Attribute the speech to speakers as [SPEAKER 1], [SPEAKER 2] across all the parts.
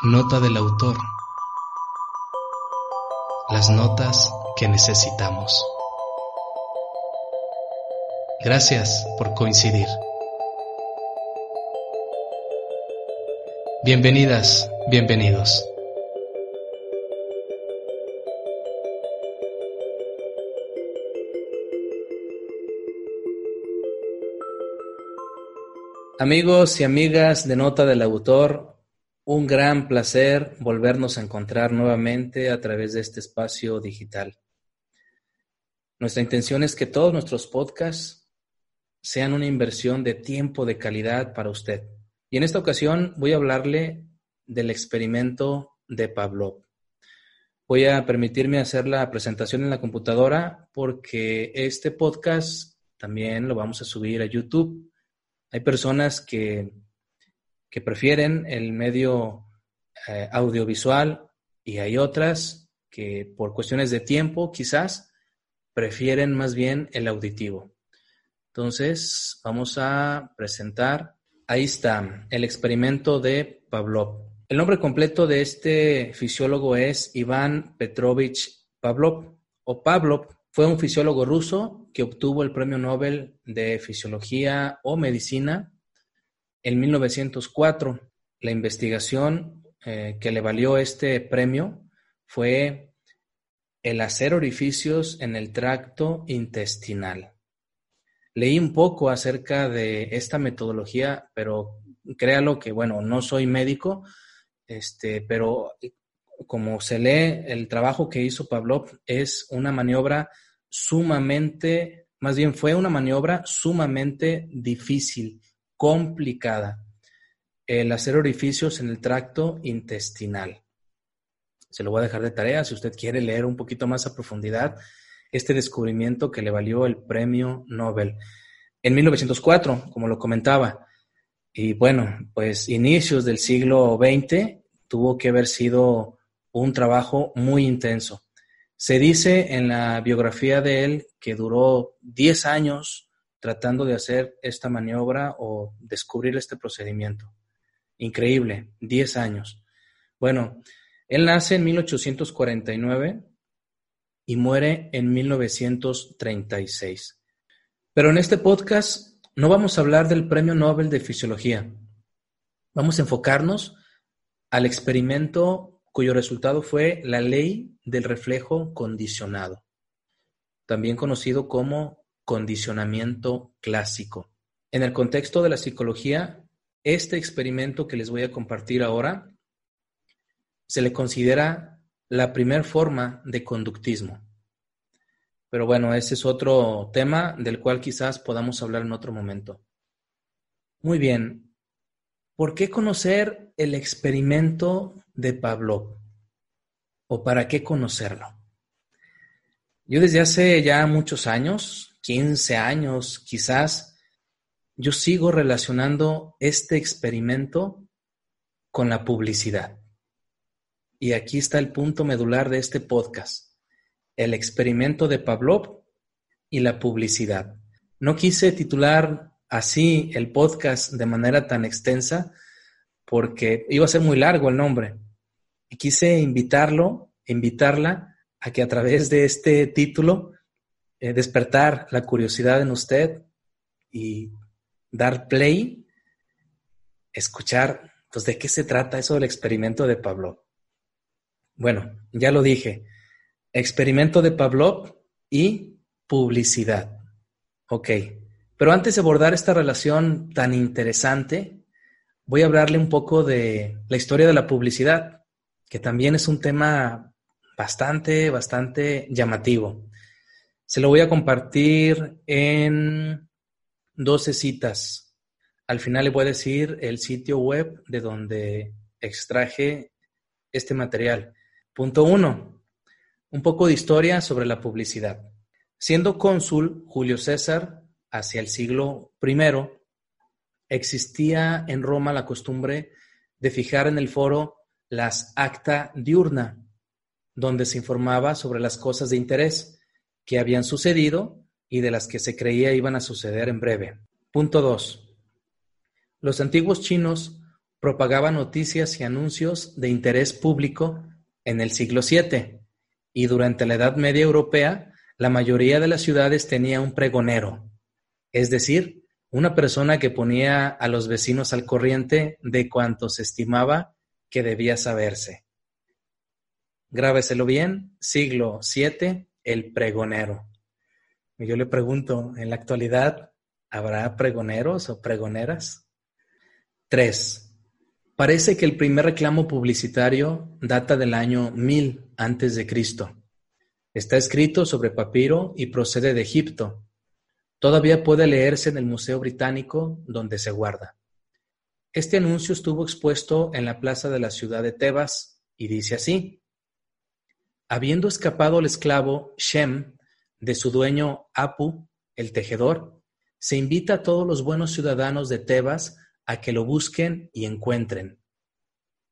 [SPEAKER 1] Nota del autor. Las notas que necesitamos. Gracias por coincidir. Bienvenidas, bienvenidos. Amigos y amigas de Nota del Autor, un gran placer volvernos a encontrar nuevamente a través de este espacio digital. Nuestra intención es que todos nuestros podcasts sean una inversión de tiempo de calidad para usted. Y en esta ocasión voy a hablarle del experimento de Pavlov. Voy a permitirme hacer la presentación en la computadora porque este podcast también lo vamos a subir a YouTube hay personas que, que prefieren el medio eh, audiovisual y hay otras que por cuestiones de tiempo quizás prefieren más bien el auditivo. Entonces, vamos a presentar, ahí está, el experimento de Pavlov. El nombre completo de este fisiólogo es Iván Petrovich Pavlov o Pavlov fue un fisiólogo ruso que obtuvo el Premio Nobel de Fisiología o Medicina en 1904. La investigación eh, que le valió este premio fue el hacer orificios en el tracto intestinal. Leí un poco acerca de esta metodología, pero créalo que, bueno, no soy médico, este, pero como se lee, el trabajo que hizo Pavlov es una maniobra sumamente, más bien fue una maniobra sumamente difícil, complicada, el hacer orificios en el tracto intestinal. Se lo voy a dejar de tarea si usted quiere leer un poquito más a profundidad este descubrimiento que le valió el premio Nobel en 1904, como lo comentaba. Y bueno, pues inicios del siglo XX tuvo que haber sido un trabajo muy intenso. Se dice en la biografía de él que duró 10 años tratando de hacer esta maniobra o descubrir este procedimiento. Increíble, 10 años. Bueno, él nace en 1849 y muere en 1936. Pero en este podcast no vamos a hablar del Premio Nobel de Fisiología. Vamos a enfocarnos al experimento cuyo resultado fue la ley del reflejo condicionado, también conocido como condicionamiento clásico. En el contexto de la psicología, este experimento que les voy a compartir ahora se le considera la primera forma de conductismo. Pero bueno, ese es otro tema del cual quizás podamos hablar en otro momento. Muy bien, ¿por qué conocer el experimento de Pablo ¿O para qué conocerlo? Yo desde hace ya muchos años, 15 años quizás, yo sigo relacionando este experimento con la publicidad. Y aquí está el punto medular de este podcast, el experimento de Pavlov y la publicidad. No quise titular así el podcast de manera tan extensa porque iba a ser muy largo el nombre. Y quise invitarlo, invitarla a que a través de este título eh, despertar la curiosidad en usted y dar play, escuchar, pues, de qué se trata eso del experimento de Pavlov. Bueno, ya lo dije, experimento de Pavlov y publicidad. Ok, pero antes de abordar esta relación tan interesante, voy a hablarle un poco de la historia de la publicidad, que también es un tema bastante, bastante llamativo. Se lo voy a compartir en 12 citas. Al final le voy a decir el sitio web de donde extraje este material. Punto uno, un poco de historia sobre la publicidad. Siendo cónsul Julio César hacia el siglo I, existía en Roma la costumbre de fijar en el foro las acta diurna, donde se informaba sobre las cosas de interés que habían sucedido y de las que se creía iban a suceder en breve. Punto 2. Los antiguos chinos propagaba noticias y anuncios de interés público en el siglo VII, y durante la Edad Media Europea, la mayoría de las ciudades tenía un pregonero, es decir, una persona que ponía a los vecinos al corriente de cuanto se estimaba que debía saberse. Grábeselo bien, siglo VII, el pregonero. Yo le pregunto, ¿en la actualidad habrá pregoneros o pregoneras? 3. Parece que el primer reclamo publicitario data del año 1000 antes de Cristo. Está escrito sobre papiro y procede de Egipto. Todavía puede leerse en el Museo Británico donde se guarda. Este anuncio estuvo expuesto en la plaza de la ciudad de Tebas y dice así: Habiendo escapado el esclavo Shem de su dueño Apu, el tejedor, se invita a todos los buenos ciudadanos de Tebas a que lo busquen y encuentren.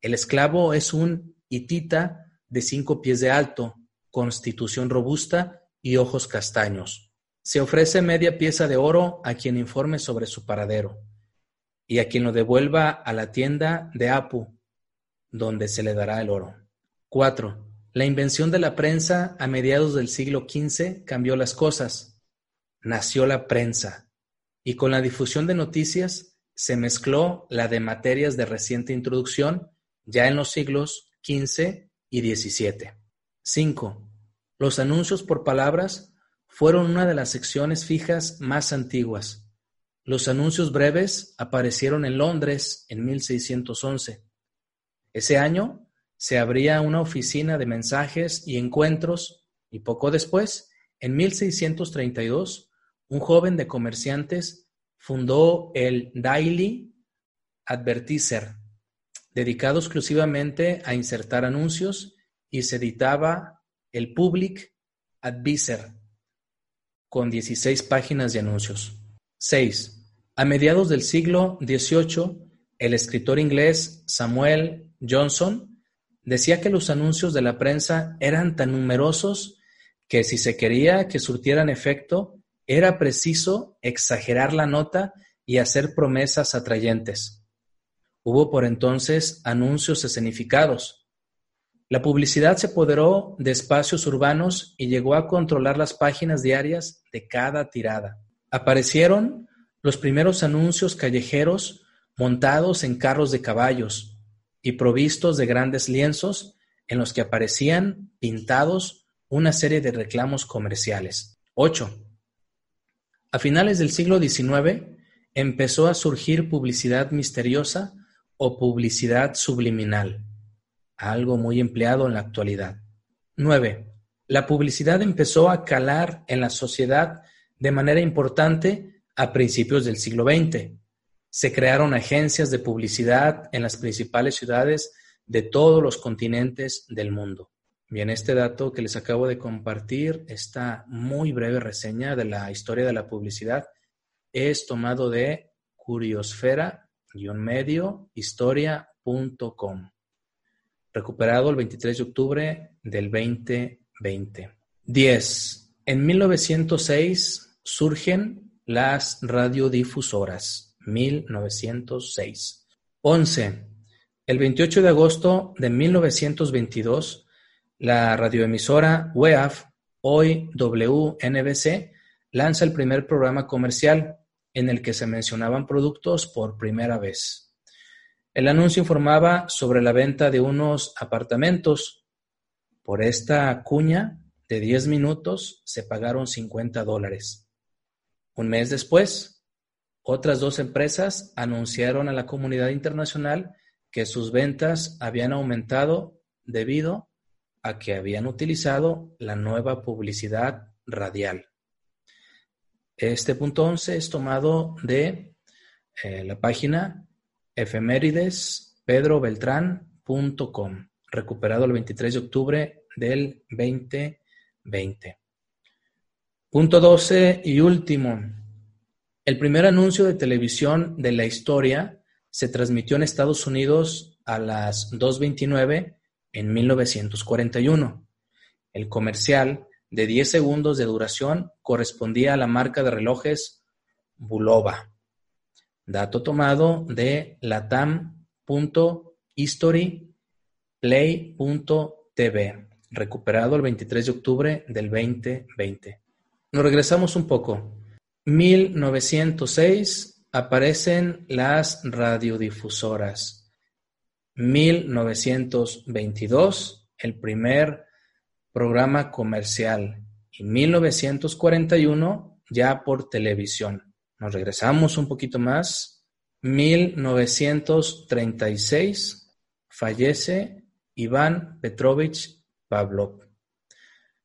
[SPEAKER 1] El esclavo es un hitita de cinco pies de alto, constitución robusta y ojos castaños. Se ofrece media pieza de oro a quien informe sobre su paradero y a quien lo devuelva a la tienda de Apu, donde se le dará el oro. 4. La invención de la prensa a mediados del siglo XV cambió las cosas. Nació la prensa, y con la difusión de noticias se mezcló la de materias de reciente introducción ya en los siglos XV y XVII. 5. Los anuncios por palabras fueron una de las secciones fijas más antiguas. Los anuncios breves aparecieron en Londres en 1611. Ese año se abría una oficina de mensajes y encuentros y poco después, en 1632, un joven de comerciantes fundó el Daily Advertiser, dedicado exclusivamente a insertar anuncios, y se editaba el Public Advisor, con 16 páginas de anuncios. 6. A mediados del siglo XVIII, el escritor inglés Samuel Johnson decía que los anuncios de la prensa eran tan numerosos que si se quería que surtieran efecto, era preciso exagerar la nota y hacer promesas atrayentes. Hubo por entonces anuncios escenificados. La publicidad se apoderó de espacios urbanos y llegó a controlar las páginas diarias de cada tirada. Aparecieron los primeros anuncios callejeros montados en carros de caballos y provistos de grandes lienzos en los que aparecían pintados una serie de reclamos comerciales. 8. A finales del siglo XIX empezó a surgir publicidad misteriosa o publicidad subliminal, algo muy empleado en la actualidad. 9. La publicidad empezó a calar en la sociedad de manera importante a principios del siglo XX. Se crearon agencias de publicidad en las principales ciudades de todos los continentes del mundo. Bien, este dato que les acabo de compartir, esta muy breve reseña de la historia de la publicidad, es tomado de curiosfera-medio historia.com, recuperado el 23 de octubre del 2020. 10. En 1906 surgen las radiodifusoras. 1906. 11. El 28 de agosto de 1922 la radioemisora WEAF, hoy WNBC, lanza el primer programa comercial en el que se mencionaban productos por primera vez. El anuncio informaba sobre la venta de unos apartamentos. Por esta cuña de 10 minutos se pagaron 50 dólares. Un mes después, otras dos empresas anunciaron a la comunidad internacional que sus ventas habían aumentado debido a que habían utilizado la nueva publicidad radial. Este punto 11 es tomado de eh, la página efeméridespedrobeltrán.com, recuperado el 23 de octubre del 2020. Punto 12 y último. El primer anuncio de televisión de la historia se transmitió en Estados Unidos a las 2.29 en 1941. El comercial, de 10 segundos de duración, correspondía a la marca de relojes Bulova. Dato tomado de latam.com. www.historyplay.tv, recuperado el 23 de octubre del 2020. Nos regresamos un poco. 1906 aparecen las radiodifusoras. 1922 el primer programa comercial y 1941 ya por televisión. Nos regresamos un poquito más. 1936 fallece Iván Petrovich Pavlov.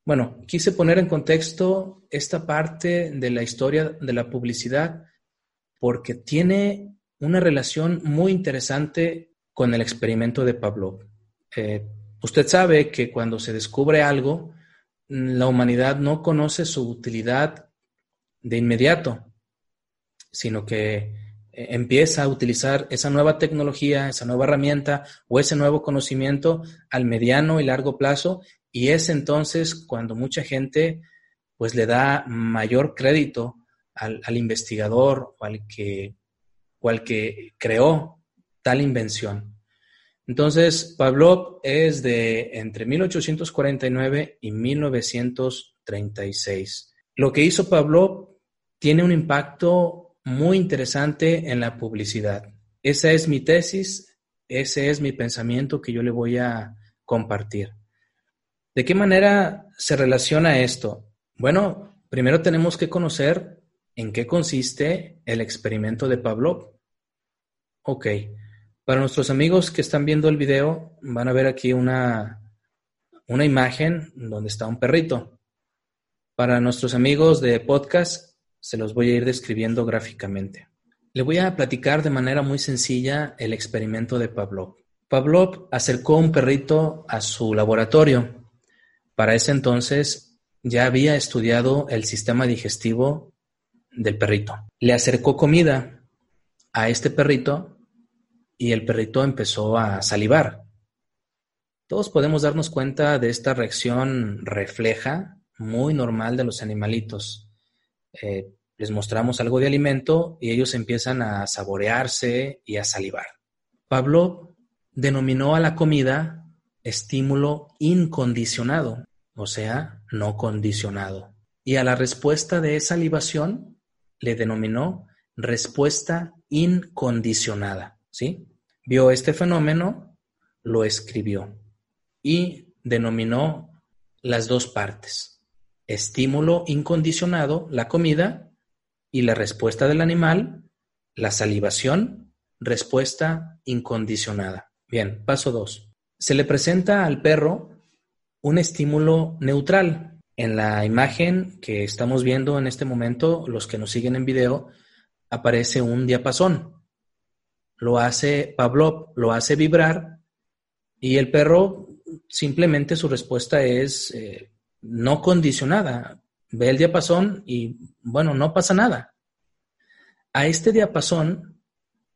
[SPEAKER 1] Bueno, quise poner en contexto esta parte de la historia de la publicidad porque tiene una relación muy interesante con el experimento de Pavlov. Eh, usted sabe que cuando se descubre algo, la humanidad no conoce su utilidad de inmediato, sino que eh, empieza a utilizar esa nueva tecnología, esa nueva herramienta o ese nuevo conocimiento al mediano y largo plazo y es entonces cuando mucha gente pues le da mayor crédito al, investigador o al que, al que creó tal invención. Entonces, Pavlov es de entre 1849 y 1936. Lo que hizo Pavlov tiene un impacto muy interesante en la publicidad. Esa es mi tesis, ese es mi pensamiento que yo le voy a compartir. ¿De qué manera se relaciona esto? Bueno, primero tenemos que conocer en qué consiste el experimento de Pavlov. Ok, para nuestros amigos que están viendo el video, van a ver aquí una, una imagen donde está un perrito. Para nuestros amigos de podcast, se los voy a ir describiendo gráficamente. Le voy a platicar de manera muy sencilla el experimento de Pavlov. Pavlov acercó un perrito a su laboratorio para ese entonces ya había estudiado el sistema digestivo del perrito. Le acercó comida a este perrito y el perrito empezó a salivar. Todos podemos darnos cuenta de esta reacción refleja muy normal de los animalitos. Eh, les mostramos algo de alimento y ellos empiezan a saborearse y a salivar. Pablo denominó a la comida estímulo incondicionado, o sea, no condicionado. Y a la respuesta de esa libación le denominó respuesta incondicionada, ¿sí? Vio este fenómeno, lo escribió y denominó las dos partes. Estímulo incondicionado, la comida, y la respuesta del animal, la salivación, respuesta incondicionada. Bien, paso dos. Se le presenta al perro un estímulo neutral. En la imagen que estamos viendo en este momento, los que nos siguen en video, aparece un diapasón. Lo hace Pavlov, lo hace vibrar y el perro simplemente su respuesta es eh, no condicionada. Ve el diapasón y bueno, no pasa nada. A este diapasón,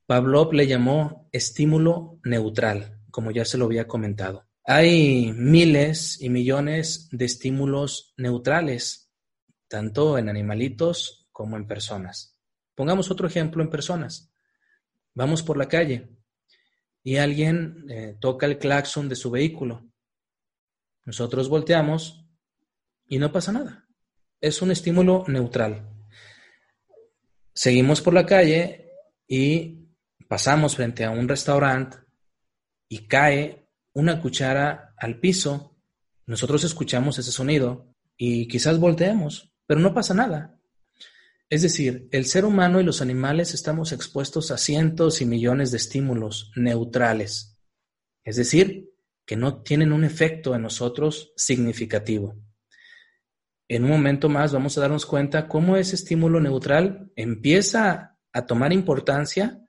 [SPEAKER 1] Pavlov le llamó estímulo neutral como ya se lo había comentado. Hay miles y millones de estímulos neutrales, tanto en animalitos como en personas. Pongamos otro ejemplo en personas. Vamos por la calle y alguien eh, toca el claxon de su vehículo. Nosotros volteamos y no pasa nada. Es un estímulo neutral. Seguimos por la calle y pasamos frente a un restaurante y cae una cuchara al piso, nosotros escuchamos ese sonido y quizás volteemos, pero no pasa nada. Es decir, el ser humano y los animales estamos expuestos a cientos y millones de estímulos neutrales, es decir, que no tienen un efecto en nosotros significativo. En un momento más vamos a darnos cuenta cómo ese estímulo neutral empieza a tomar importancia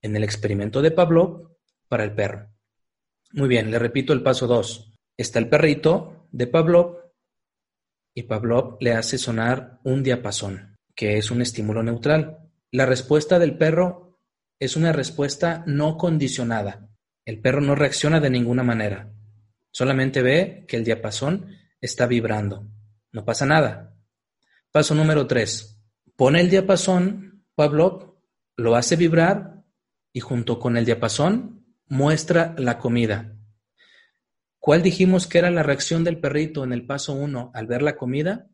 [SPEAKER 1] en el experimento de Pavlov para el perro. Muy bien, le repito el paso 2. Está el perrito de Pavlov y Pavlov le hace sonar un diapasón, que es un estímulo neutral. La respuesta del perro es una respuesta no condicionada. El perro no reacciona de ninguna manera. Solamente ve que el diapasón está vibrando. No pasa nada. Paso número 3. Pone el diapasón, Pavlov lo hace vibrar y junto con el diapasón muestra la comida. ¿Cuál dijimos que era la reacción del perrito en el paso 1 al ver la comida?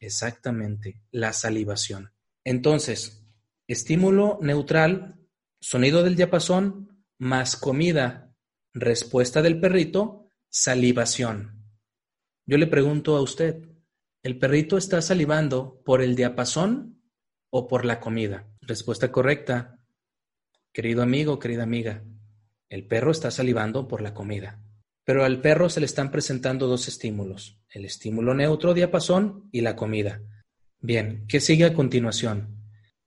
[SPEAKER 1] Exactamente, la salivación. Entonces, estímulo neutral, sonido del diapasón, más comida, respuesta del perrito, salivación. Yo le pregunto a usted, ¿el perrito está salivando por el diapasón o por la comida? Respuesta correcta. Querido amigo, querida amiga, el perro está salivando por la comida. Pero al perro se le están presentando dos estímulos, el estímulo neutro diapasón y la comida. Bien, ¿qué sigue a continuación?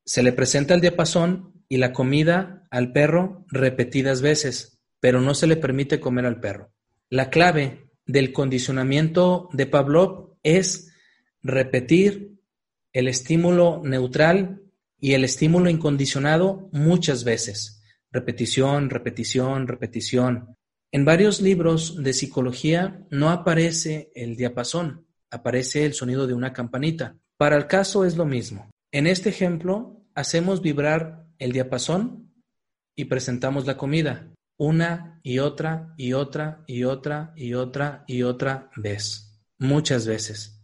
[SPEAKER 1] Se le presenta el diapasón y la comida al perro repetidas veces, pero no se le permite comer al perro. La clave del condicionamiento de Pavlov es repetir el estímulo neutral y el estímulo incondicionado muchas veces. Repetición, repetición, repetición. En varios libros de psicología no aparece el diapasón, aparece el sonido de una campanita. Para el caso es lo mismo. En este ejemplo, hacemos vibrar el diapasón y presentamos la comida una y otra y otra y otra y otra y otra vez, muchas veces.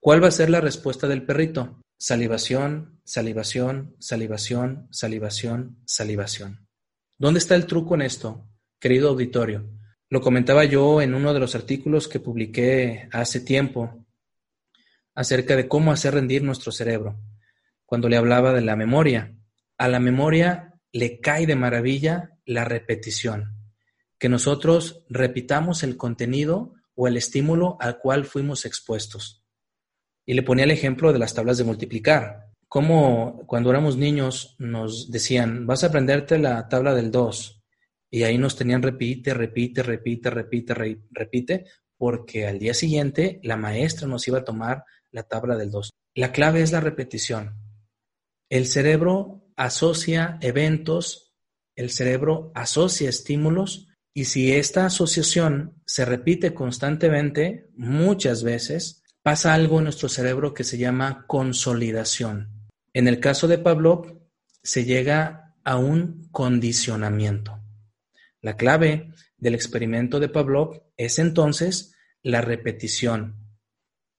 [SPEAKER 1] ¿Cuál va a ser la respuesta del perrito? Salivación, salivación, salivación, salivación, salivación. ¿Dónde está el truco en esto? querido auditorio. Lo comentaba yo en uno de los artículos que publiqué hace tiempo acerca de cómo hacer rendir nuestro cerebro, cuando le hablaba de la memoria. A la memoria le cae de maravilla la repetición, que nosotros repitamos el contenido o el estímulo al cual fuimos expuestos. Y le ponía el ejemplo de las tablas de multiplicar. Como cuando éramos niños nos decían, vas a aprenderte la tabla del 2, y ahí nos tenían repite, repite, repite, repite, repite, porque al día siguiente la maestra nos iba a tomar la tabla del 2. La clave es la repetición. El cerebro asocia eventos, el cerebro asocia estímulos y si esta asociación se repite constantemente, muchas veces, pasa algo en nuestro cerebro que se llama consolidación. En el caso de Pavlov, se llega a un condicionamiento. La clave del experimento de Pavlov es entonces la repetición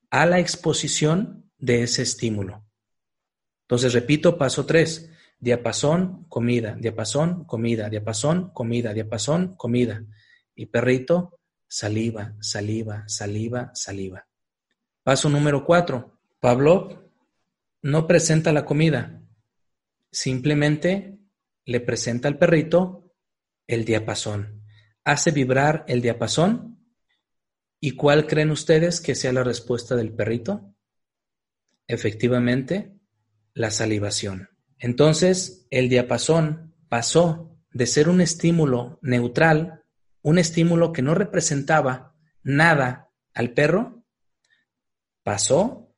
[SPEAKER 1] a la exposición de ese estímulo. Entonces, repito, paso tres, diapasón, comida, diapasón, comida, diapasón, comida, diapasón, comida. Y perrito, saliva, saliva, saliva, saliva. Paso número cuatro, Pavlov no presenta la comida, simplemente le presenta al perrito el diapasón. Hace vibrar el diapasón. ¿Y cuál creen ustedes que sea la respuesta del perrito? Efectivamente, la salivación. Entonces, el diapasón pasó de ser un estímulo neutral, un estímulo que no representaba nada al perro, pasó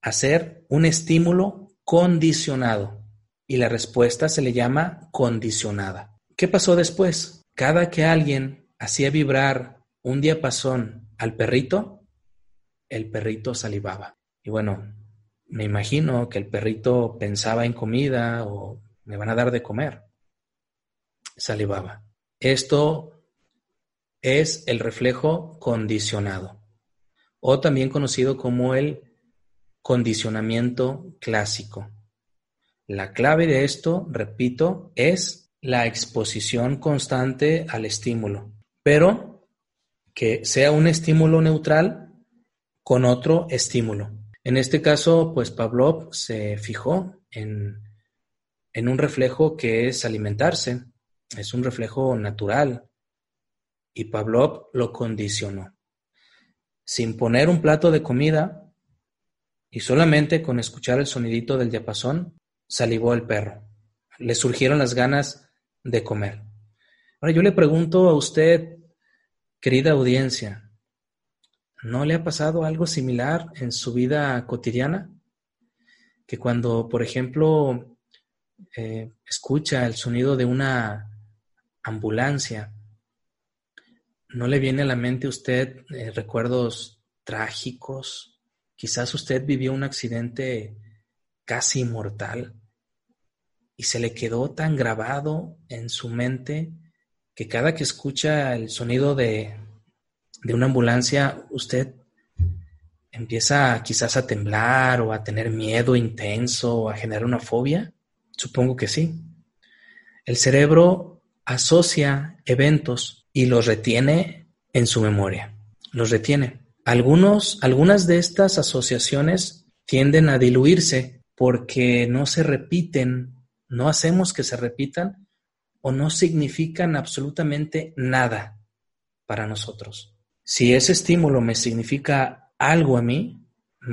[SPEAKER 1] a ser un estímulo condicionado. Y la respuesta se le llama condicionada. ¿Qué pasó después? Cada que alguien hacía vibrar un diapasón al perrito, el perrito salivaba. Y bueno, me imagino que el perrito pensaba en comida o me van a dar de comer. Salivaba. Esto es el reflejo condicionado o también conocido como el condicionamiento clásico. La clave de esto, repito, es la exposición constante al estímulo, pero que sea un estímulo neutral con otro estímulo. En este caso, pues Pavlov se fijó en, en un reflejo que es alimentarse, es un reflejo natural, y Pavlov lo condicionó. Sin poner un plato de comida y solamente con escuchar el sonidito del diapasón, salivó el perro. Le surgieron las ganas de comer. Ahora yo le pregunto a usted, querida audiencia, ¿no le ha pasado algo similar en su vida cotidiana? Que cuando, por ejemplo, eh, escucha el sonido de una ambulancia, ¿no le viene a la mente a usted eh, recuerdos trágicos? Quizás usted vivió un accidente casi mortal y se le quedó tan grabado en su mente que cada que escucha el sonido de, de una ambulancia, usted empieza quizás a temblar o a tener miedo intenso o a generar una fobia? Supongo que sí. El cerebro asocia eventos y los retiene en su memoria. Los retiene. Algunos, algunas de estas asociaciones tienden a diluirse porque no se repiten no hacemos que se repitan o no significan absolutamente nada para nosotros. Si ese estímulo me significa algo a mí,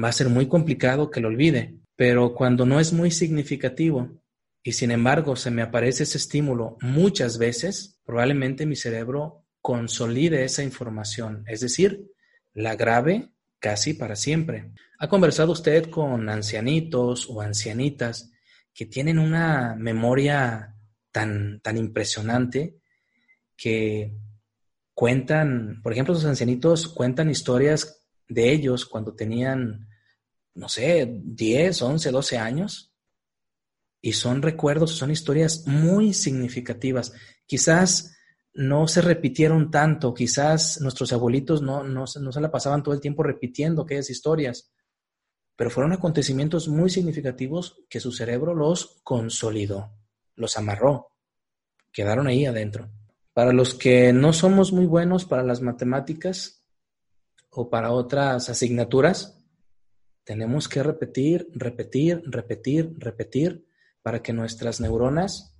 [SPEAKER 1] va a ser muy complicado que lo olvide, pero cuando no es muy significativo y sin embargo se me aparece ese estímulo muchas veces, probablemente mi cerebro consolide esa información, es decir, la grabe casi para siempre. ¿Ha conversado usted con ancianitos o ancianitas que tienen una memoria tan, tan impresionante que cuentan, por ejemplo, los ancianitos cuentan historias de ellos cuando tenían, no sé, 10, 11, 12 años. Y son recuerdos, son historias muy significativas. Quizás no se repitieron tanto, quizás nuestros abuelitos no, no, no se la pasaban todo el tiempo repitiendo aquellas historias, pero fueron acontecimientos muy significativos que su cerebro los consolidó, los amarró, quedaron ahí adentro. Para los que no somos muy buenos para las matemáticas o para otras asignaturas, tenemos que repetir, repetir, repetir, repetir para que nuestras neuronas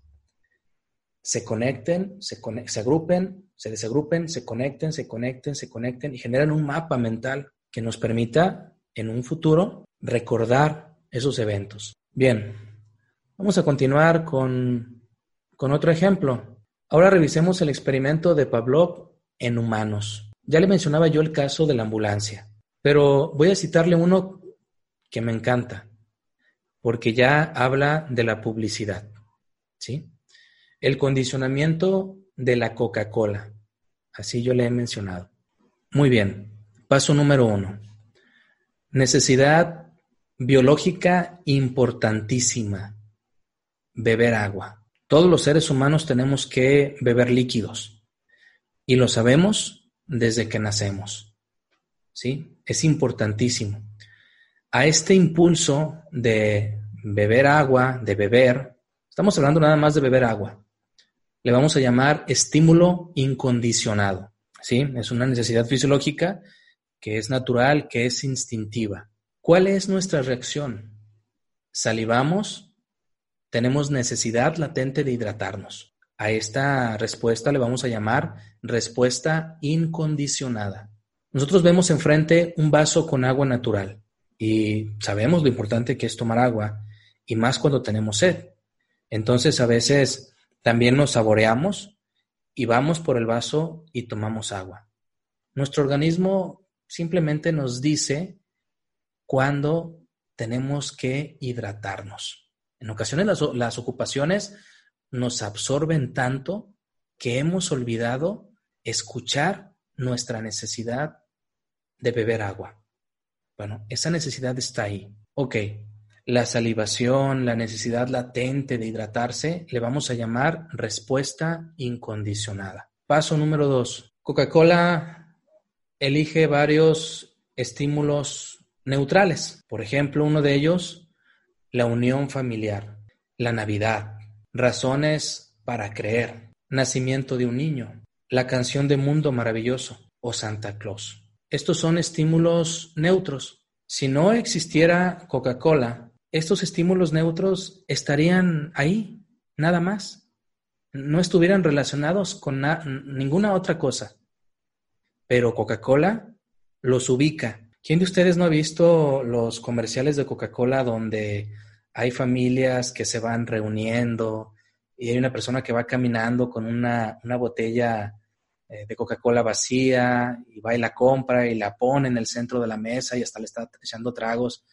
[SPEAKER 1] se conecten, se, agrupen, se desagrupen, se conecten, se conecten, se conecten y generen un mapa mental que nos permita en un futuro recordar esos eventos. Bien, vamos a continuar con, con otro ejemplo. Ahora revisemos el experimento de Pavlov en humanos. Ya le mencionaba yo el caso de la ambulancia, pero voy a citarle uno que me encanta, porque ya habla de la publicidad. ¿sí? El condicionamiento de la Coca-Cola. Así yo le he mencionado. Muy bien. Paso número uno. Necesidad biológica importantísima, beber agua. Todos los seres humanos tenemos que beber líquidos y lo sabemos desde que nacemos. ¿Sí? Es importantísimo. A este impulso de beber agua, de beber, estamos hablando nada más de beber agua. Le vamos a llamar estímulo incondicionado. ¿Sí? Es una necesidad fisiológica que es natural, que es instintiva. ¿Cuál es nuestra reacción? Salivamos, tenemos necesidad latente de hidratarnos. A esta respuesta le vamos a llamar respuesta incondicionada. Nosotros vemos enfrente un vaso con agua natural y sabemos lo importante que es tomar agua y más cuando tenemos sed. Entonces a veces también nos saboreamos y vamos por el vaso y tomamos agua. Nuestro organismo simplemente nos dice cuándo tenemos que hidratarnos. En ocasiones las, ocupaciones nos absorben tanto que hemos olvidado escuchar nuestra necesidad de beber agua. Bueno, esa necesidad está ahí. Ok, la salivación, la necesidad latente de hidratarse, le vamos a llamar respuesta incondicionada. Paso número dos. Coca-Cola elige varios estímulos neutrales. Por ejemplo, uno de ellos, la unión familiar, la Navidad, razones para creer, nacimiento de un niño, la canción de Mundo Maravilloso o Santa Claus. Estos son estímulos neutros. Si no existiera Coca-Cola, estos estímulos neutros estarían ahí, nada más. No estuvieran relacionados con ninguna otra cosa pero Coca-Cola los ubica. ¿Quién de ustedes no ha visto los comerciales de Coca-Cola donde hay familias que se van reuniendo y hay una persona que va caminando con una, botella eh, de Coca-Cola vacía y va y la compra y la pone en el centro de la mesa y hasta le está echando tragos?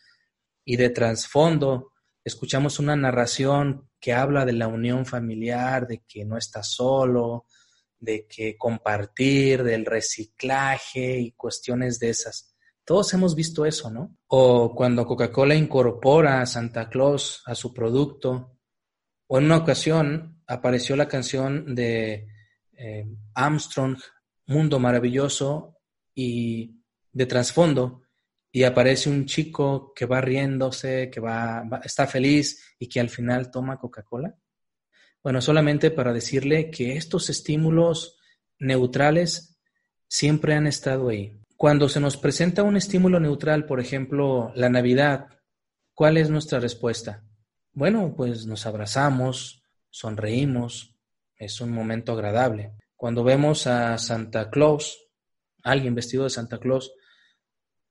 [SPEAKER 1] Y de trasfondo escuchamos una narración que habla de la unión familiar, de que no está solo, de que compartir, del reciclaje y cuestiones de esas. Todos hemos visto eso, ¿no? O cuando Coca-Cola incorpora a Santa Claus a su producto, O en una ocasión apareció la canción de eh, Armstrong, Mundo Maravilloso, y de trasfondo, y aparece un chico que va riéndose, que va, está feliz y que al final toma Coca-Cola. Bueno, solamente para decirle que estos estímulos neutrales siempre han estado ahí. Cuando se nos presenta un estímulo neutral, por ejemplo, la Navidad, ¿cuál es nuestra respuesta? Bueno, pues nos abrazamos, sonreímos, es un momento agradable. Cuando vemos a Santa Claus, alguien vestido de Santa Claus,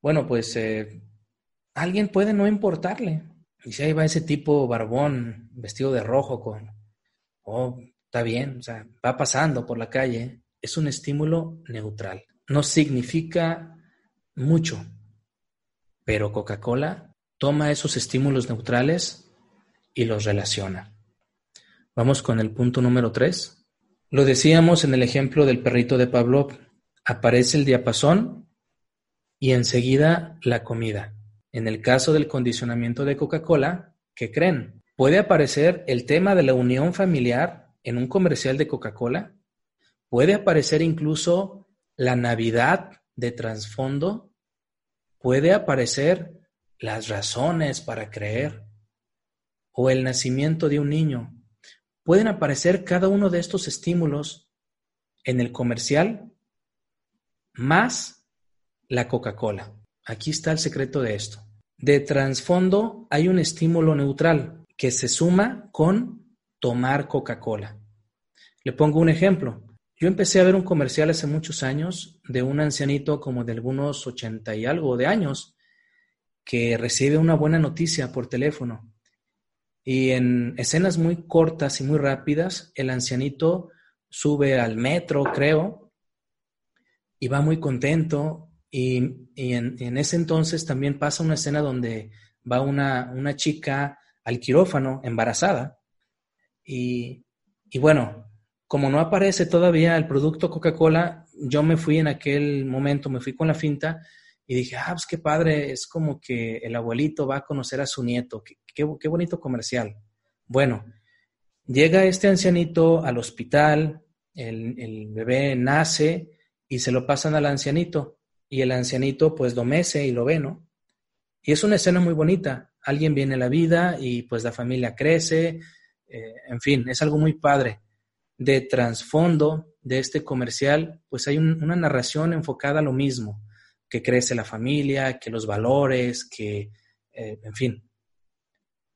[SPEAKER 1] bueno, pues eh, alguien puede no importarle. Y si ahí va ese tipo barbón, vestido de rojo, con, oh, está bien, o sea, va pasando por la calle, es un estímulo neutral. No significa mucho, pero Coca-Cola toma esos estímulos neutrales y los relaciona. Vamos con el punto número tres. Lo decíamos en el ejemplo del perrito de Pavlov. Aparece el diapasón y enseguida la comida. En el caso del condicionamiento de Coca-Cola, ¿qué creen? Puede aparecer el tema de la unión familiar en un comercial de Coca-Cola. Puede aparecer incluso la Navidad de trasfondo. Puede aparecer las razones para creer o el nacimiento de un niño. Pueden aparecer cada uno de estos estímulos en el comercial más la Coca-Cola. Aquí está el secreto de esto. De trasfondo hay un estímulo neutral que se suma con tomar Coca-Cola. Le pongo un ejemplo. Yo empecé a ver un comercial hace muchos años de un ancianito como de algunos ochenta y algo de años que recibe una buena noticia por teléfono. Y en escenas muy cortas y muy rápidas, el ancianito sube al metro, creo, y va muy contento y, en, ese entonces también pasa una escena donde va una, una chica al quirófano embarazada. Y, y, bueno, como no aparece todavía el producto Coca-Cola, yo me fui en aquel momento, me fui con la finta y dije, ah, pues qué padre, es como que el abuelito va a conocer a su nieto, qué bonito comercial. Bueno, llega este ancianito al hospital, el, el bebé nace y se lo pasan al ancianito y el ancianito pues lo mece y lo ve, ¿no? Y es una escena muy bonita. Alguien viene a la vida y pues la familia crece, eh, en fin, es algo muy padre. De trasfondo de este comercial, pues hay una narración enfocada a lo mismo, que crece la familia, que los valores, que, eh, en fin.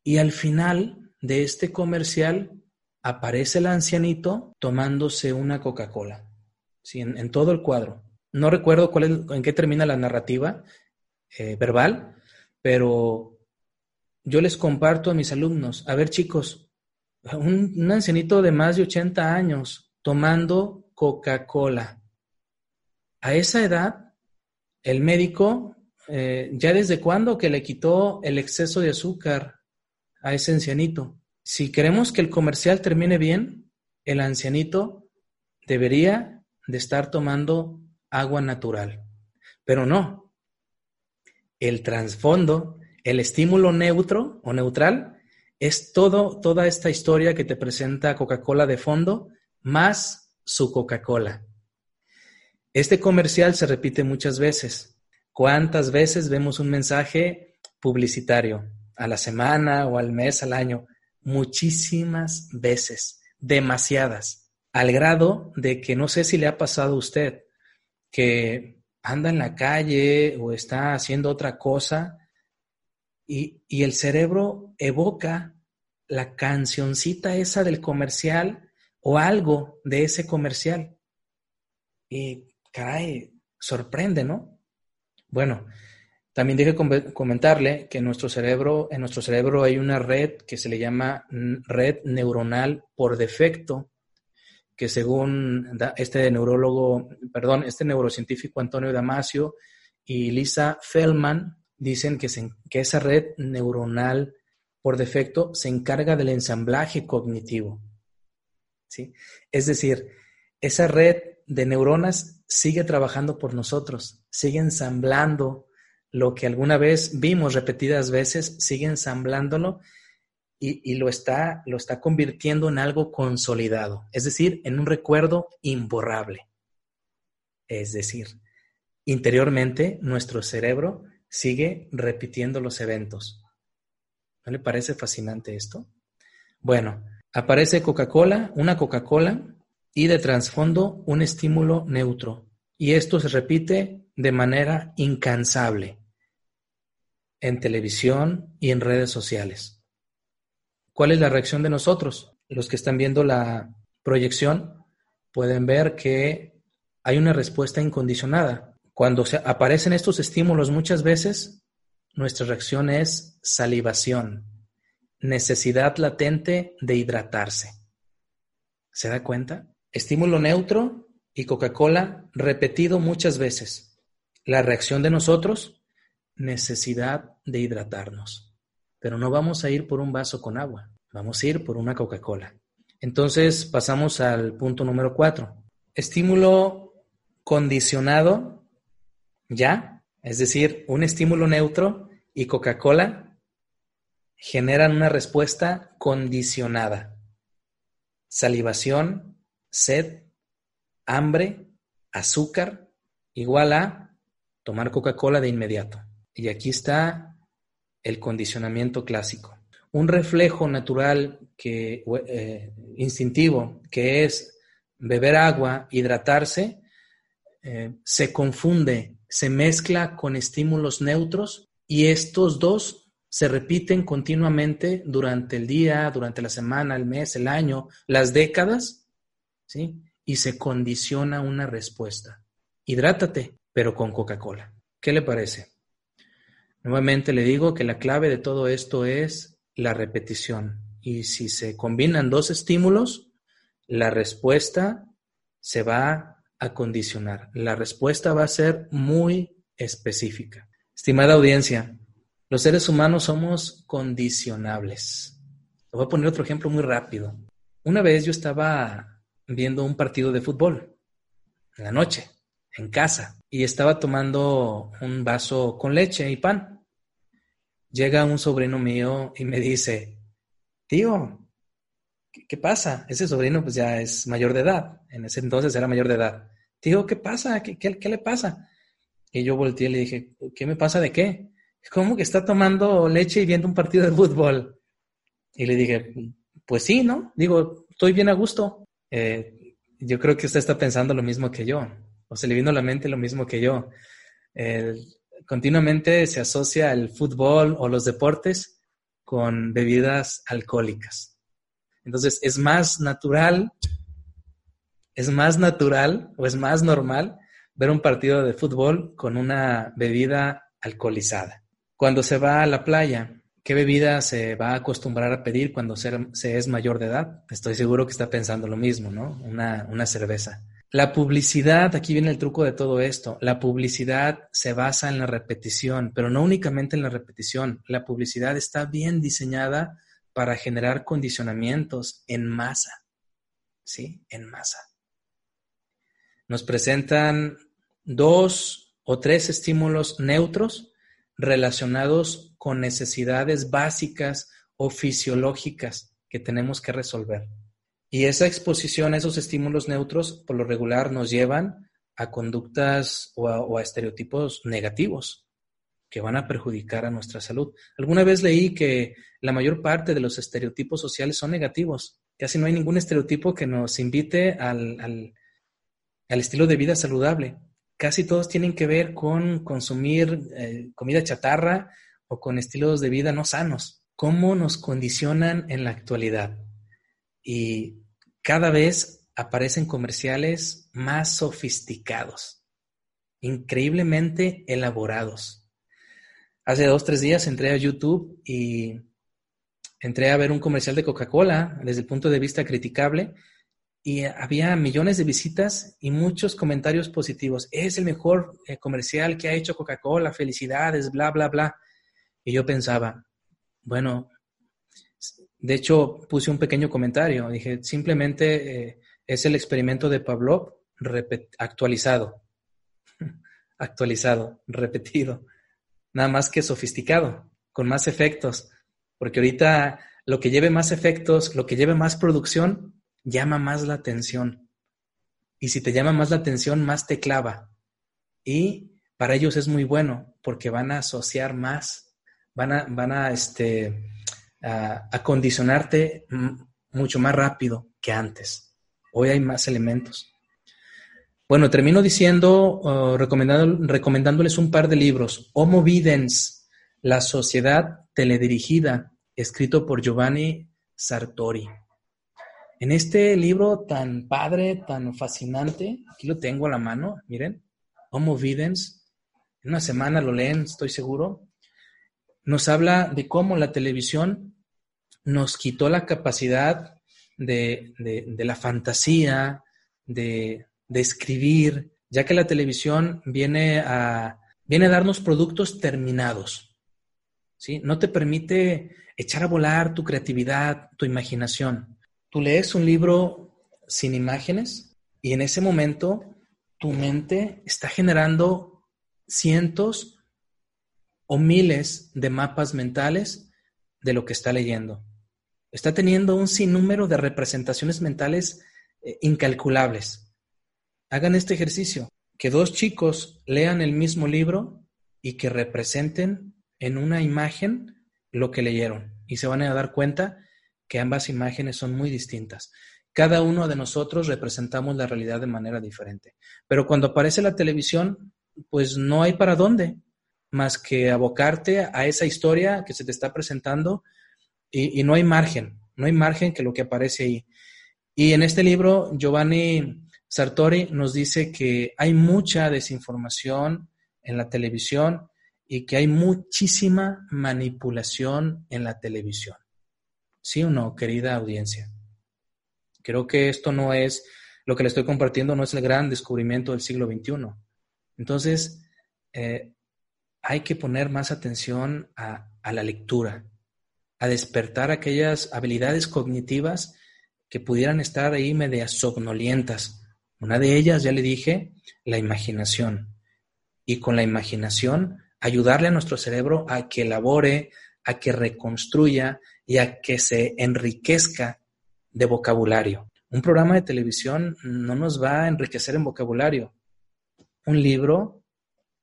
[SPEAKER 1] Y al final de este comercial aparece el ancianito tomándose una Coca-Cola, ¿sí? en todo el cuadro. No recuerdo cuál en qué termina la narrativa eh, verbal, pero yo les comparto a mis alumnos, a ver chicos, un, ancianito de más de 80 años tomando Coca-Cola. A esa edad, el médico, eh, ya desde cuándo que le quitó el exceso de azúcar a ese ancianito. Si queremos que el comercial termine bien, el ancianito debería de estar tomando agua natural. Pero no. El trasfondo, el estímulo neutro o neutral, es todo, toda esta historia que te presenta Coca-Cola de fondo, más su Coca-Cola. Este comercial se repite muchas veces. ¿Cuántas veces vemos un mensaje publicitario? ¿A la semana o al mes, al año? Muchísimas veces, demasiadas, al grado de que no sé si le ha pasado a usted, que anda en la calle o está haciendo otra cosa y, el cerebro evoca la cancioncita esa del comercial o algo de ese comercial. Y caray, sorprende, ¿no? Bueno, también dije comentarle que en nuestro cerebro, en nuestro cerebro hay una red que se le llama red neuronal por defecto, que según este neurólogo, perdón, este neurocientífico Antonio Damasio y Lisa Feldman dicen que, que esa red neuronal por defecto se encarga del ensamblaje cognitivo. ¿sí? Es decir, esa red de neuronas sigue trabajando por nosotros, sigue ensamblando lo que alguna vez vimos repetidas veces, sigue ensamblándolo y, lo, está, lo está convirtiendo en algo consolidado, es decir, en un recuerdo imborrable. Es decir, interiormente nuestro cerebro sigue repitiendo los eventos. ¿No le parece fascinante esto? Bueno, aparece Coca-Cola, una Coca-Cola, y de trasfondo un estímulo neutro. Y esto se repite de manera incansable en televisión y en redes sociales. ¿Cuál es la reacción de nosotros? Los que están viendo la proyección pueden ver que hay una respuesta incondicionada. Cuando se aparecen estos estímulos muchas veces, nuestra reacción es salivación, necesidad latente de hidratarse. ¿Se da cuenta? Estímulo neutro y Coca-Cola repetido muchas veces. La reacción de nosotros, necesidad de hidratarnos. Pero no vamos a ir por un vaso con agua, vamos a ir por una Coca-Cola. Entonces pasamos al punto número cuatro. Estímulo condicionado, ya, es decir, un estímulo neutro y Coca-Cola generan una respuesta condicionada. Salivación, sed, hambre, azúcar, igual a tomar Coca-Cola de inmediato. Y aquí está el condicionamiento clásico. Un reflejo natural que, eh, instintivo que es beber agua, hidratarse, eh, se confunde, se mezcla con estímulos neutros y estos dos se repiten continuamente durante el día, durante la semana, el mes, el año, las décadas, ¿sí? Y se condiciona una respuesta. Hidrátate, pero con Coca-Cola. ¿Qué le parece? Nuevamente le digo que la clave de todo esto es la repetición. Y si se combinan dos estímulos, la respuesta se va a condicionar. La respuesta va a ser muy específica. Estimada audiencia, los seres humanos somos condicionables. Le voy a poner otro ejemplo muy rápido. Una vez yo estaba viendo un partido de fútbol en la noche, en casa, y estaba tomando un vaso con leche y pan llega un sobrino mío y me dice, tío, ¿qué, pasa? Ese sobrino pues ya es mayor de edad, en ese entonces era mayor de edad. Tío, ¿qué pasa? ¿Qué, le pasa? Y yo volteé y le dije, ¿qué me pasa de qué? ¿Cómo que está tomando leche y viendo un partido de fútbol? Y le dije, pues sí, ¿no? Digo, estoy bien a gusto. Eh, yo creo que usted está pensando lo mismo que yo, o se le vino a la mente lo mismo que yo. Continuamente se asocia el fútbol o los deportes con bebidas alcohólicas. Entonces, es más natural, es más natural o es más normal ver un partido de fútbol con una bebida alcoholizada. Cuando se va a la playa, ¿qué bebida se va a acostumbrar a pedir cuando se, es mayor de edad? Estoy seguro que está pensando lo mismo, ¿no? Una, una cerveza. La publicidad, aquí viene el truco de todo esto, la publicidad se basa en la repetición, pero no únicamente en la repetición, la publicidad está bien diseñada para generar condicionamientos en masa, ¿sí? En masa. Nos presentan dos o tres estímulos neutros relacionados con necesidades básicas o fisiológicas que tenemos que resolver. Y esa exposición a esos estímulos neutros, por lo regular, nos llevan a conductas o a, estereotipos negativos que van a perjudicar a nuestra salud. Alguna vez leí que la mayor parte de los estereotipos sociales son negativos. Casi no hay ningún estereotipo que nos invite al, al, estilo de vida saludable. Casi todos tienen que ver con consumir eh, comida chatarra o con estilos de vida no sanos. ¿Cómo nos condicionan en la actualidad? Y cada vez aparecen comerciales más sofisticados, increíblemente elaborados. Hace dos, tres días entré a YouTube y entré a ver un comercial de Coca-Cola desde el punto de vista criticable y había millones de visitas y muchos comentarios positivos. Es el mejor eh, comercial que ha hecho Coca-Cola, felicidades, bla, bla, bla. Y yo pensaba, bueno, de hecho, puse un pequeño comentario. Dije, simplemente eh, es el experimento de Pavlov actualizado. actualizado, repetido. Nada más que sofisticado, con más efectos. Porque ahorita lo que lleve más efectos, lo que lleve más producción, llama más la atención. Y si te llama más la atención, más te clava. Y para ellos es muy bueno porque van a asociar más, van a, van a, este, a, condicionarte mucho más rápido que antes. Hoy hay más elementos. Bueno, termino diciendo, recomendándoles un par de libros. Homo Videns, La Sociedad Teledirigida, escrito por Giovanni Sartori. En este libro tan padre, tan fascinante, aquí lo tengo a la mano, miren, Homo Videns, en una semana lo leen, estoy seguro, nos habla de cómo la televisión nos quitó la capacidad de, la fantasía, de, de, escribir, ya que la televisión viene a, viene darnos productos terminados. ¿sí? No te permite echar a volar tu creatividad, tu imaginación. Tú lees un libro sin imágenes y en ese momento tu mente está generando cientos o miles de mapas mentales de lo que está leyendo. Está teniendo un sinnúmero de representaciones mentales eh, incalculables. Hagan este ejercicio, que dos chicos lean el mismo libro y que representen en una imagen lo que leyeron y se van a dar cuenta que ambas imágenes son muy distintas. Cada uno de nosotros representamos la realidad de manera diferente. Pero cuando aparece la televisión, pues no hay para dónde más que abocarte a esa historia que se te está presentando y, no hay margen, no hay margen que lo que aparece ahí. Y en este libro, Giovanni Sartori nos dice que hay mucha desinformación en la televisión y que hay muchísima manipulación en la televisión. ¿Sí o no, querida audiencia? Creo que esto no es, lo que le estoy compartiendo no es el gran descubrimiento del siglo XXI. Entonces, eh, hay que poner más atención a la lectura, a despertar aquellas habilidades cognitivas que pudieran estar ahí medias somnolientas. Una de ellas, ya le dije, la imaginación. Y con la imaginación ayudarle a nuestro cerebro a que elabore, a que reconstruya y a que se enriquezca de vocabulario. Un programa de televisión no nos va a enriquecer en vocabulario. Un libro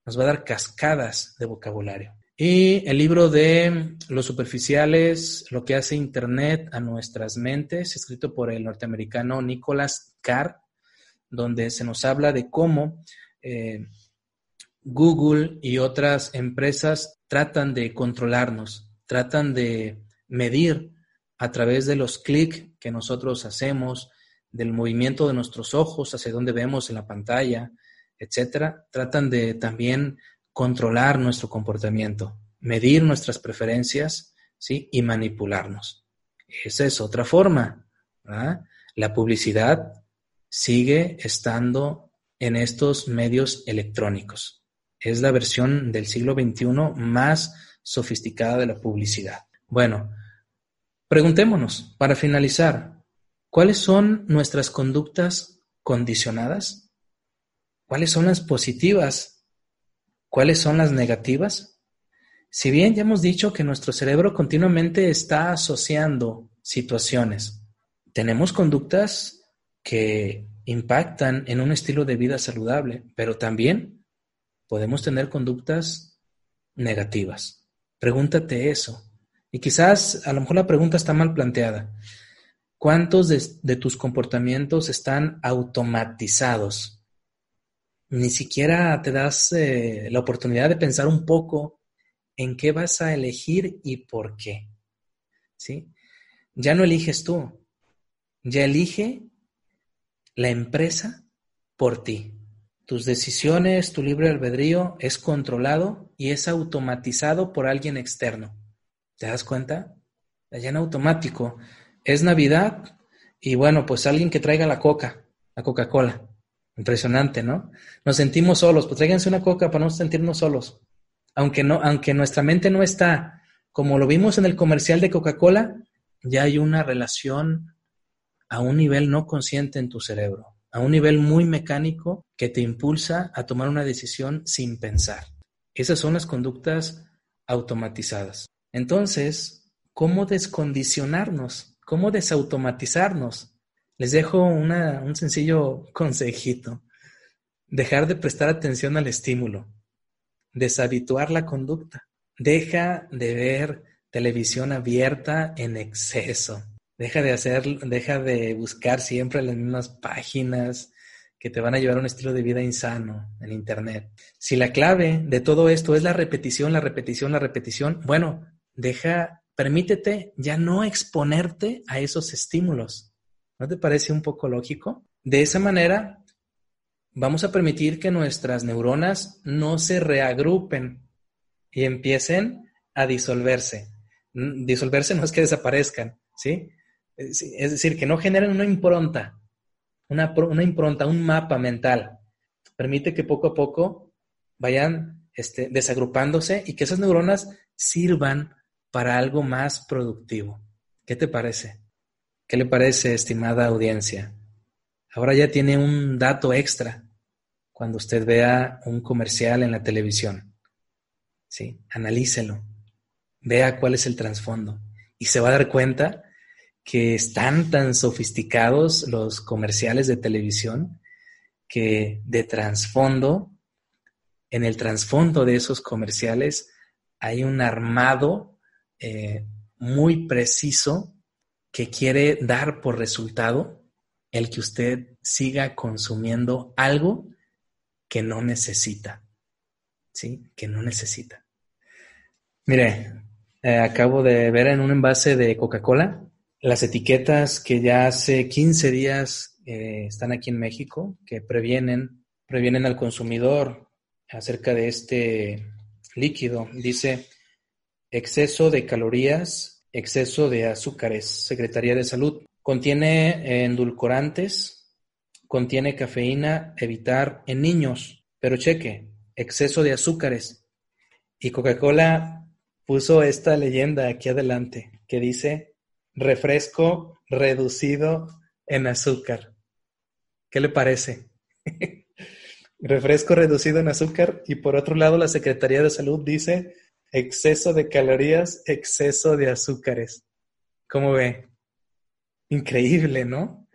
[SPEAKER 1] nos va a dar cascadas de vocabulario. Y el libro de Los superficiales, lo que hace Internet a nuestras mentes, escrito por el norteamericano Nicholas Carr, donde se nos habla de cómo eh, Google y otras empresas tratan de controlarnos, tratan de medir a través de los clics que nosotros hacemos, del movimiento de nuestros ojos hacia donde vemos en la pantalla, etcétera, tratan de también controlar nuestro comportamiento, medir nuestras preferencias, ¿sí? y manipularnos. Esa es otra forma. La publicidad sigue estando en estos medios electrónicos es la versión del siglo XXI más sofisticada de la publicidad. Bueno, preguntémonos, para finalizar, ¿cuáles son nuestras conductas condicionadas? ¿Cuáles son las positivas? ¿Cuáles son las negativas? Si bien ya hemos dicho que nuestro cerebro continuamente está asociando situaciones, tenemos conductas que impactan en un estilo de vida saludable, pero también podemos tener conductas negativas. Pregúntate eso. Y quizás a lo mejor la pregunta está mal planteada. ¿Cuántos de, tus comportamientos están automatizados? Ni siquiera te das eh, la oportunidad de pensar un poco en qué vas a elegir y por qué. ¿Sí? Ya no eliges tú, ya elige la empresa por ti. Tus decisiones, tu libre albedrío es controlado y es automatizado por alguien externo. ¿Te das cuenta? Ya en automático. Es Navidad y bueno, pues alguien que traiga la coca, la Coca-Cola. Impresionante, ¿no? Nos sentimos solos, pues tráiganse una coca para no sentirnos solos. Aunque no, aunque nuestra mente no está, como lo vimos en el comercial de Coca-Cola, ya hay una relación a un nivel no consciente en tu cerebro a un nivel muy mecánico que te impulsa a tomar una decisión sin pensar. Esas son las conductas automatizadas. Entonces, cómo descondicionarnos, cómo desautomatizarnos. Les dejo un sencillo consejito. Dejar de prestar atención al estímulo. Deshabituar la conducta. Deja de ver televisión abierta en exceso. Deja de hacer, deja de buscar siempre las mismas páginas que te van a llevar a un estilo de vida insano en internet. Si la clave de todo esto es la repetición, la repetición, la repetición, bueno, deja, permítete ya no exponerte a esos estímulos. ¿No te parece un poco lógico? De esa manera, vamos a permitir que nuestras neuronas no se reagrupen y empiecen a disolverse. Disolverse no es que desaparezcan, ¿sí? Es decir, que no generen una impronta, una, una impronta, un mapa mental. Permite que poco a poco vayan este, desagrupándose y que esas neuronas sirvan para algo más productivo. ¿Qué te parece? ¿Qué le parece, estimada audiencia? Ahora ya tiene un dato extra cuando usted vea un comercial en la televisión. ¿Sí? Analícelo. Vea cuál es el trasfondo. Y se va a dar cuenta que están tan sofisticados los comerciales de televisión que de trasfondo, en el trasfondo de esos comerciales hay un armado eh, muy preciso que quiere dar por resultado el que usted siga consumiendo algo que no necesita. ¿Sí? Que no necesita. Mire, eh, acabo de ver en un envase de Coca-Cola las etiquetas que ya hace 15 días eh, están aquí en México, que previenen, previenen al consumidor acerca de este líquido. Dice exceso de calorías, exceso de azúcares, Secretaría de Salud. Contiene endulcorantes, contiene cafeína, evitar en niños, pero cheque, exceso de azúcares. Y Coca-Cola puso esta leyenda aquí adelante que dice refresco reducido en azúcar. ¿Qué le parece? refresco reducido en azúcar y por otro lado la Secretaría de Salud dice exceso de calorías, exceso de azúcares. ¿Cómo ve? Increíble, ¿no?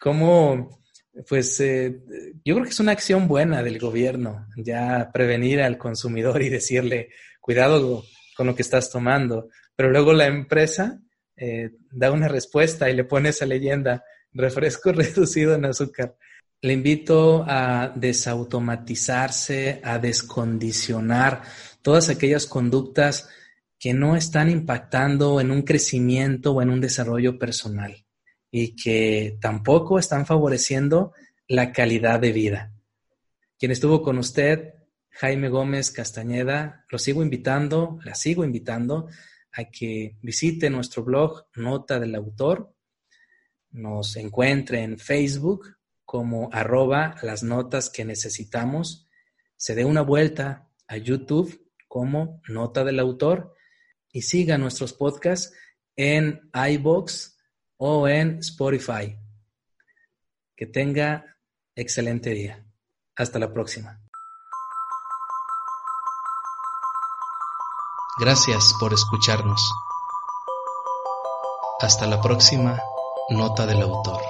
[SPEAKER 1] Cómo, pues eh, yo creo que es una acción buena del gobierno, ya prevenir al consumidor y decirle, cuidado con lo que estás tomando, pero luego la empresa eh, da una respuesta y le pone esa leyenda, refresco reducido en azúcar. Le invito a desautomatizarse, a descondicionar todas aquellas conductas que no están impactando en un crecimiento o en un desarrollo personal y que tampoco están favoreciendo la calidad de vida. Quien estuvo con usted, Jaime Gómez Castañeda, lo sigo invitando, la sigo invitando a que visite nuestro blog Nota del Autor, nos encuentre en Facebook como arroba las notas que necesitamos, se dé una vuelta a YouTube como Nota del Autor y siga nuestros podcasts en iBox o en Spotify. Que tenga excelente día. Hasta la próxima. Gracias por escucharnos. Hasta la próxima nota del autor.